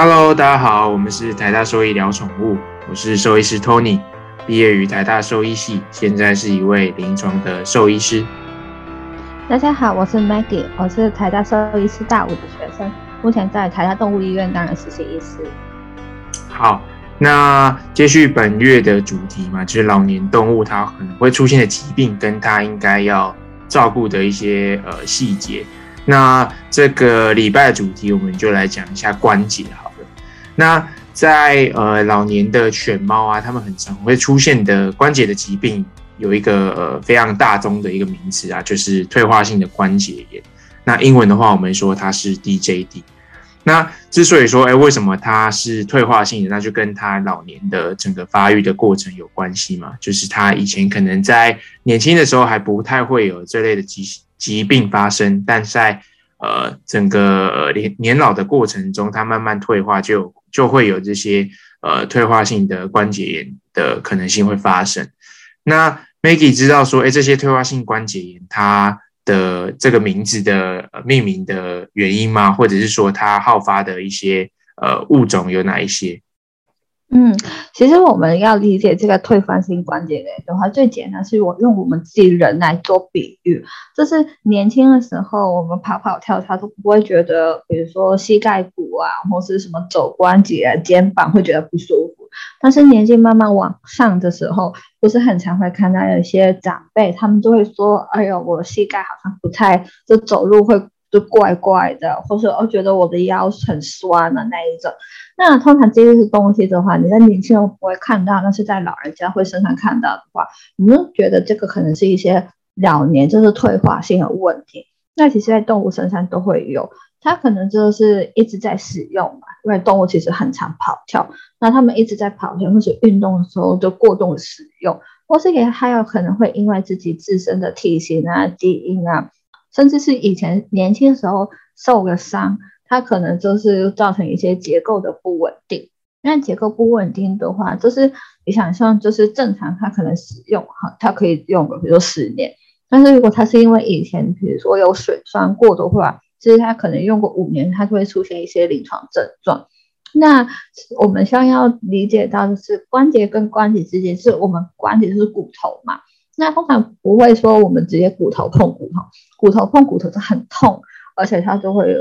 Hello，大家好，我们是台大兽医聊宠物，我是兽医师 Tony，毕业于台大兽医系，现在是一位临床的兽医师。大家好，我是 Maggie，我是台大兽医师大五的学生，目前在台大动物医院担任实习医师。好，那接续本月的主题嘛，就是老年动物它可能会出现的疾病，跟它应该要照顾的一些呃细节。那这个礼拜的主题，我们就来讲一下关节好了。那在呃老年的犬猫啊，它们很常会出现的关节的疾病，有一个呃非常大宗的一个名词啊，就是退化性的关节炎。那英文的话，我们说它是 DJD。那之所以说，哎，为什么它是退化性的？那就跟它老年的整个发育的过程有关系嘛。就是它以前可能在年轻的时候还不太会有这类的疾疾病发生，但在呃整个年年老的过程中，它慢慢退化，就就会有这些呃退化性的关节炎的可能性会发生。那 Maggie 知道说，哎，这些退化性关节炎它。的这个名字的命名的原因吗？或者是说它好发的一些呃物种有哪一些？嗯，其实我们要理解这个退化性关节炎的话，最简单是我用我们自己人来做比喻，就是年轻的时候我们跑跑跳跳都不会觉得，比如说膝盖骨啊，或是什么肘关节、肩膀会觉得不舒服。但是年纪慢慢往上的时候，不是很常会看到有一些长辈，他们就会说：“哎呦，我膝盖好像不太，就走路会就怪怪的，或者我觉得我的腰很酸的那一种。”那通常这些东西的话，你在年轻人不会看到，但是在老人家会身上看到的话，你们觉得这个可能是一些老年就是退化性的问题。那其实，在动物身上都会有，它可能就是一直在使用嘛，因为动物其实很常跑跳，那他们一直在跑跳或者运动的时候就过度使用，或是也还有可能会因为自己自身的体型啊、基因啊，甚至是以前年轻时候受个伤。它可能就是造成一些结构的不稳定。那结构不稳定的话，就是你想象，就是正常它可能使用哈，它可以用个比如说十年。但是如果它是因为以前比如说有水酸过的话，其实它可能用过五年，它就会出现一些临床症状。那我们需要理解到的是，关节跟关节之间是我们关节是骨头嘛？那通常不会说我们直接骨头碰骨头，骨头碰骨头是很痛，而且它就会有。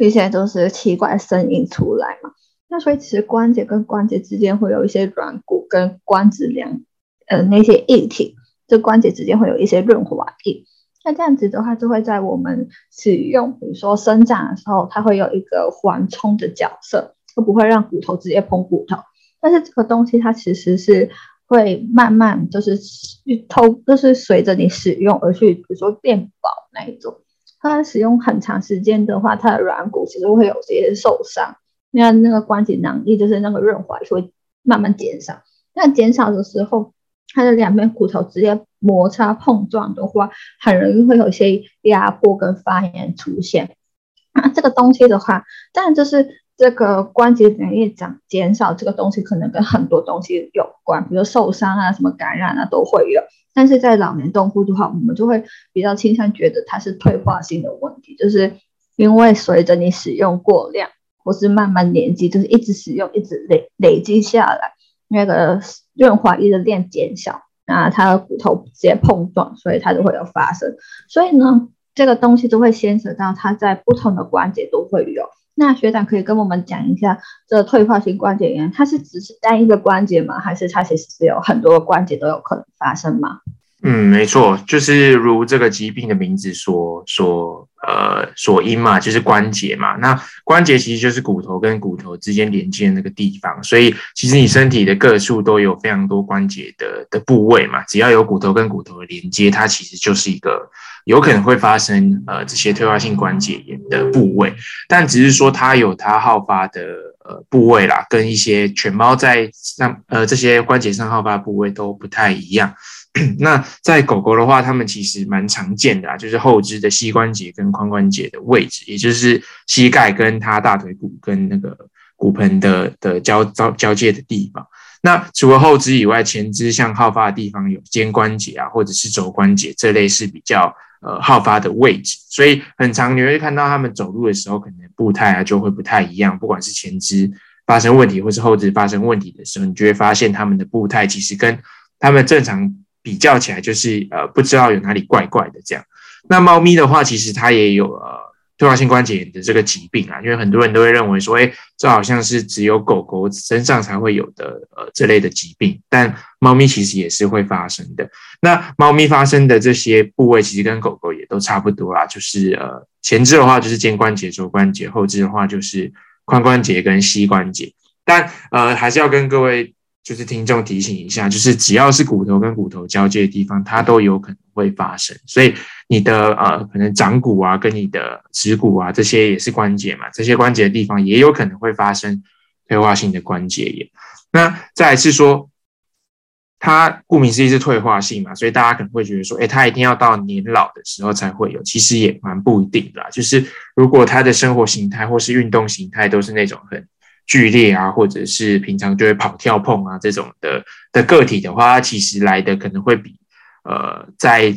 一些就是奇怪声音出来嘛，那所以其实关节跟关节之间会有一些软骨跟关节梁，呃那些液体，这关节之间会有一些润滑液。那这样子的话，就会在我们使用，比如说生长的时候，它会有一个缓冲的角色，就不会让骨头直接碰骨头。但是这个东西它其实是会慢慢就是去偷，就是随着你使用而去，比如说变薄那一种。它使用很长时间的话，它的软骨其实会有些受伤。那那个关节囊液就是那个润滑会慢慢减少。那减少的时候，它的两边骨头直接摩擦碰撞的话，很容易会有一些压迫跟发炎出现。那这个东西的话，当然就是这个关节粘液长减少，这个东西可能跟很多东西有关，比如受伤啊、什么感染啊都会有。但是在老年动物的话，我们就会比较倾向觉得它是退化性的问题，就是因为随着你使用过量，或是慢慢年纪，就是一直使用，一直累累积下来，那个润滑液的量减小，那它的骨头直接碰撞，所以它就会有发生。所以呢，这个东西都会牵扯到它在不同的关节都会有。那学长可以跟我们讲一下，这退化性关节炎，它是只是单一个关节吗？还是它其实是有很多关节都有可能发生吗？嗯，没错，就是如这个疾病的名字所所呃所因嘛，就是关节嘛。那关节其实就是骨头跟骨头之间连接的那个地方，所以其实你身体的各处都有非常多关节的的部位嘛。只要有骨头跟骨头的连接，它其实就是一个有可能会发生呃这些退化性关节炎的部位。但只是说它有它好发的呃部位啦，跟一些犬猫在上呃这些关节上好发部位都不太一样。那在狗狗的话，它们其实蛮常见的啊，就是后肢的膝关节跟髋关节的位置，也就是膝盖跟它大腿骨跟那个骨盆的的交交交界的地方。那除了后肢以外，前肢像好发的地方有肩关节啊，或者是肘关节这类是比较呃好发的位置，所以很常你会看到他们走路的时候，可能步态啊就会不太一样，不管是前肢发生问题，或是后肢发生问题的时候，你就会发现他们的步态其实跟他们正常比较起来，就是呃不知道有哪里怪怪的这样。那猫咪的话，其实它也有呃。退化性关节炎的这个疾病啊，因为很多人都会认为说，哎，这好像是只有狗狗身上才会有的呃这类的疾病，但猫咪其实也是会发生的。那猫咪发生的这些部位，其实跟狗狗也都差不多啦，就是呃前肢的话就是肩关节、肘关节，后肢的话就是髋关节跟膝关节。但呃还是要跟各位就是听众提醒一下，就是只要是骨头跟骨头交接的地方，它都有可能会发生，所以。你的呃，可能掌骨啊，跟你的指骨啊，这些也是关节嘛，这些关节的地方也有可能会发生退化性的关节炎。那再来是说，它顾名思义是退化性嘛，所以大家可能会觉得说，哎，它一定要到年老的时候才会有，其实也蛮不一定的。就是如果他的生活形态或是运动形态都是那种很剧烈啊，或者是平常就会跑跳碰啊这种的的个体的话，它其实来的可能会比呃在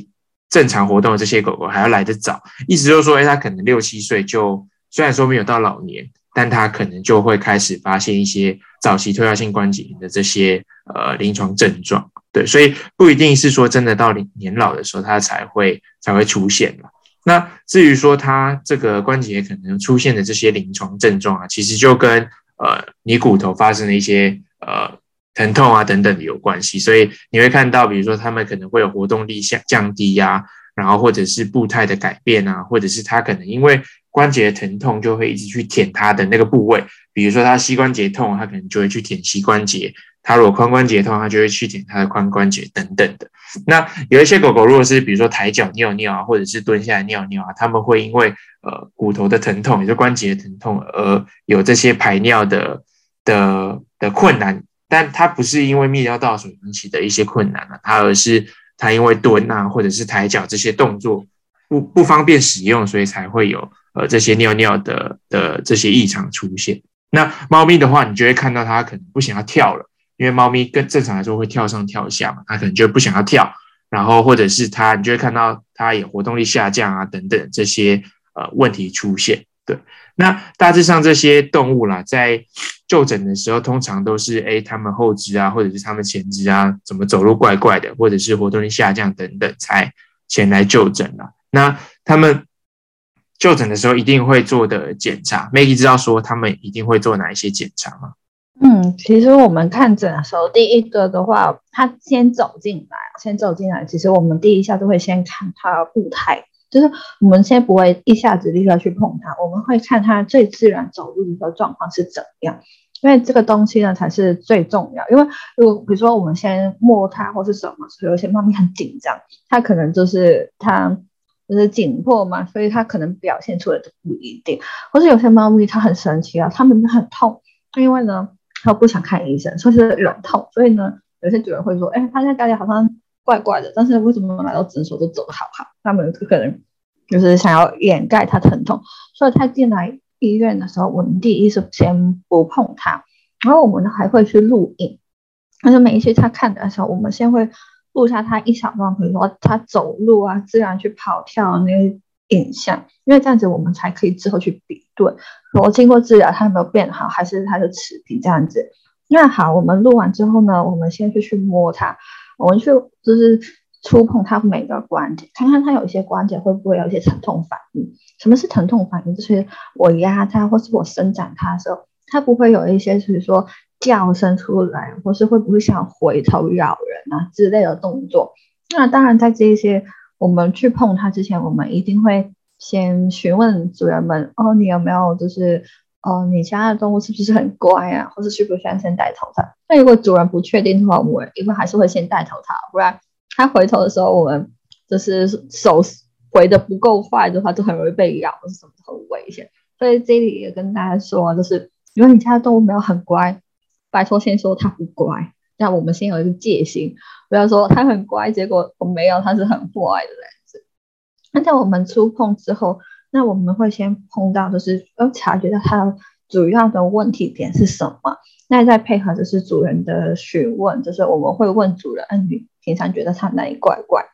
正常活动的这些狗狗还要来得早，意思就是说，哎，它可能六七岁就虽然说没有到老年，但它可能就会开始发现一些早期退化性关节炎的这些呃临床症状，对，所以不一定是说真的到年老的时候它才会才会出现了。那至于说它这个关节可能出现的这些临床症状啊，其实就跟呃你骨头发生的一些呃。疼痛啊等等的有关系，所以你会看到，比如说他们可能会有活动力下降低呀，然后或者是步态的改变啊，或者是他可能因为关节疼痛就会一直去舔他的那个部位，比如说他膝关节痛，他可能就会去舔膝关节；他如果髋关节痛，他就会去舔他的髋关节等等的。那有一些狗狗，如果是比如说抬脚尿尿啊，或者是蹲下来尿尿啊，他们会因为呃骨头的疼痛，也就关节疼痛而有这些排尿的的的困难。但它不是因为泌尿道所引起的一些困难啊，它而是它因为蹲啊或者是抬脚这些动作不不方便使用，所以才会有呃这些尿尿的的这些异常出现。那猫咪的话，你就会看到它可能不想要跳了，因为猫咪跟正常来说会跳上跳下嘛，它可能就不想要跳，然后或者是它，你就会看到它也活动力下降啊等等这些呃问题出现。对，那大致上这些动物啦，在就诊的时候，通常都是哎，他们后肢啊，或者是他们前肢啊，怎么走路怪怪的，或者是活动力下降等等，才前来就诊了。那他们就诊的时候，一定会做的检查，Maggie 知道说他们一定会做哪一些检查吗？嗯，其实我们看诊的时候，第一个的话，他先走进来，先走进来，其实我们第一下都会先看他步态。就是我们先不会一下子立刻去碰它，我们会看它最自然走路的一个状况是怎样，因为这个东西呢才是最重要。因为如果比如说我们先摸它或是什么，所以有些猫咪很紧张，它可能就是它就是紧迫嘛，所以它可能表现出来的不一定。或是有些猫咪它很神奇啊，它们很痛，因为呢它不想看医生，说是忍痛，所以呢有些主人会说，哎，它在家里好像。怪怪的，但是为什么来到诊所都走得好好？他们可能就是想要掩盖他疼痛，所以他进来医院的时候，我们第一是先不碰他，然后我们还会去录影。但是每一次他看的时候，我们先会录下他一小段，比如说他走路啊，自然去跑跳那些影像，因为这样子我们才可以之后去比对，说经过治疗他有没有变好，还是他的持平这样子。那好，我们录完之后呢，我们先去去摸他。我们去就是触碰它每个关节，看看它有一些关节会不会有一些疼痛反应。什么是疼痛反应？就是我压它或是我伸展它的时候，它不会有一些，比如说叫声出来，或是会不会想回头咬人啊之类的动作。那当然，在这些我们去碰它之前，我们一定会先询问主人们：哦，你有没有就是？哦，你家的动物是不是很乖啊？或是需不需要先带头它？那如果主人不确定的话，我们一般还是会先带头它，不然它回头的时候，我们就是手回的不够快的话，就很容易被咬，或是什么很危险。所以这里也跟大家说，就是如果你家的动物没有很乖，拜托先说它不乖，那我们先有一个戒心，不要说它很乖，结果我没有，它是很坏的样子。那在我们触碰之后。那我们会先碰到，就是要察觉到它主要的问题点是什么。那再配合就是主人的询问，就是我们会问主人，嗯，你平常觉得它哪里怪怪？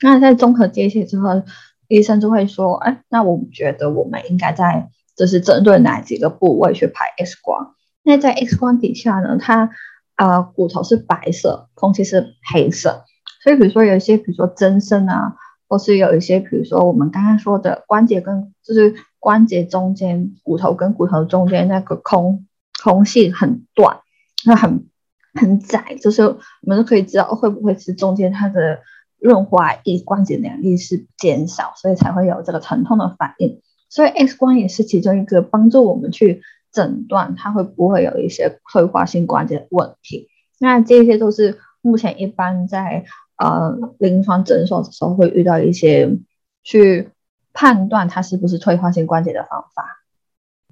那在综合这些之后，医生就会说，哎，那我们觉得我们应该在就是针对哪几个部位去拍 X 光？那在 X 光底下呢，它呃骨头是白色，空气是黑色，所以比如说有一些，比如说增生啊，或是有一些，比如说我们刚刚说的关节跟就是关节中间骨头跟骨头中间那个空空隙很短，那很很窄，就是我们都可以知道会不会是中间它的。润滑液关节能力是减少，所以才会有这个疼痛的反应。所以 X 光也是其中一个帮助我们去诊断它会不会有一些退化性关节的问题。那这些都是目前一般在呃临床诊所的时候会遇到一些去判断它是不是退化性关节的方法。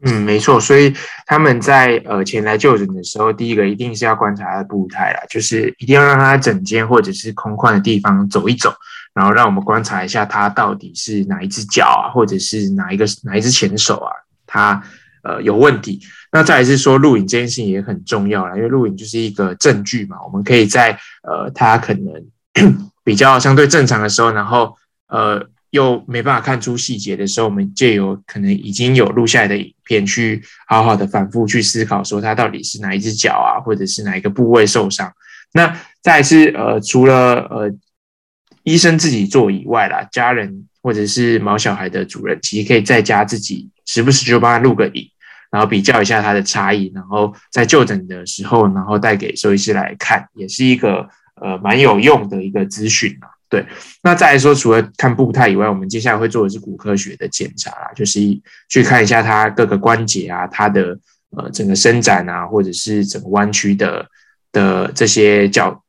嗯，没错，所以他们在呃前来就诊的时候，第一个一定是要观察他的步态啦，就是一定要让他整间或者是空旷的地方走一走，然后让我们观察一下他到底是哪一只脚啊，或者是哪一个哪一只前手啊，他呃有问题。那再来是说录影这件事情也很重要啦，因为录影就是一个证据嘛，我们可以在呃他可能 比较相对正常的时候，然后呃。又没办法看出细节的时候，我们借由可能已经有录下来的影片，去好好的反复去思考，说他到底是哪一只脚啊，或者是哪一个部位受伤。那再是呃，除了呃医生自己做以外啦，家人或者是毛小孩的主人，其实可以在家自己时不时就帮他录个影，然后比较一下他的差异，然后在就诊的时候，然后带给兽医师来看，也是一个呃蛮有用的一个资讯啊。对，那再来说，除了看步态以外，我们接下来会做的是骨科学的检查啦，就是去看一下它各个关节啊，它的呃整个伸展啊，或者是整个弯曲的的这些角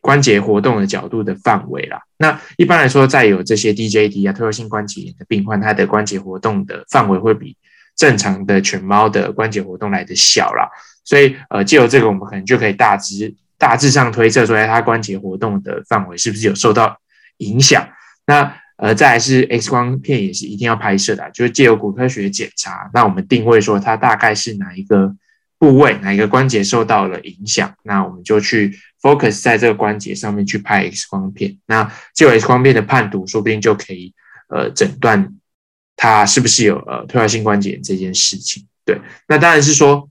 关节活动的角度的范围啦。那一般来说，在有这些 DJD 啊退化性关节炎的病患，他的关节活动的范围会比正常的犬猫的关节活动来的小啦。所以呃，借由这个，我们可能就可以大致。大致上推测出来，它关节活动的范围是不是有受到影响？那呃，再来是 X 光片也是一定要拍摄的，就是借由骨科学检查，那我们定位说它大概是哪一个部位、哪一个关节受到了影响，那我们就去 focus 在这个关节上面去拍 X 光片。那借由 X 光片的判读，说不定就可以呃诊断它是不是有呃退化性关节炎这件事情。对，那当然是说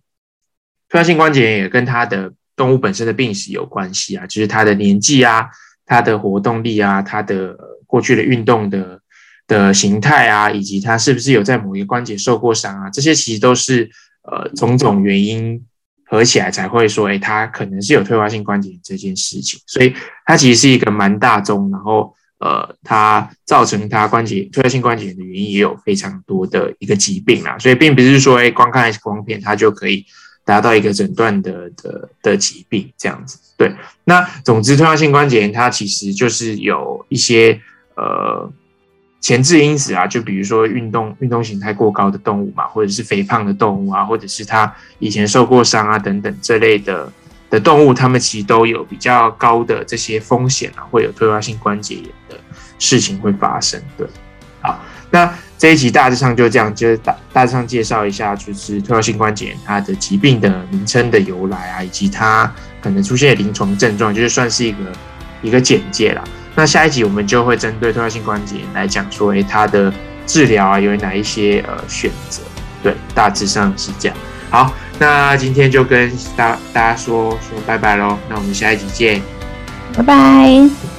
退化性关节炎也跟它的动物本身的病史有关系啊，就是它的年纪啊，它的活动力啊，它的过去的运动的的形态啊，以及它是不是有在某一个关节受过伤啊，这些其实都是呃种种原因合起来才会说，哎，它可能是有退化性关节这件事情。所以它其实是一个蛮大宗，然后呃，它造成它关节退化性关节炎的原因也有非常多的一个疾病啊，所以并不是说，哎，光看 X 光片它就可以。达到一个诊断的的的疾病这样子，对。那总之，退化性关节炎它其实就是有一些呃前置因子啊，就比如说运动运动形态过高的动物嘛，或者是肥胖的动物啊，或者是它以前受过伤啊等等这类的的动物，它们其实都有比较高的这些风险啊，会有退化性关节炎的事情会发生。对，那。这一集大致上就这样，就是大大致上介绍一下，就是退化性关节炎它的疾病的名称的由来啊，以及它可能出现的临床症状，就是算是一个一个简介啦。那下一集我们就会针对退化性关节炎来讲说，诶，它的治疗啊有哪一些呃选择？对，大致上是这样。好，那今天就跟大大家说说拜拜喽。那我们下一集见，拜拜。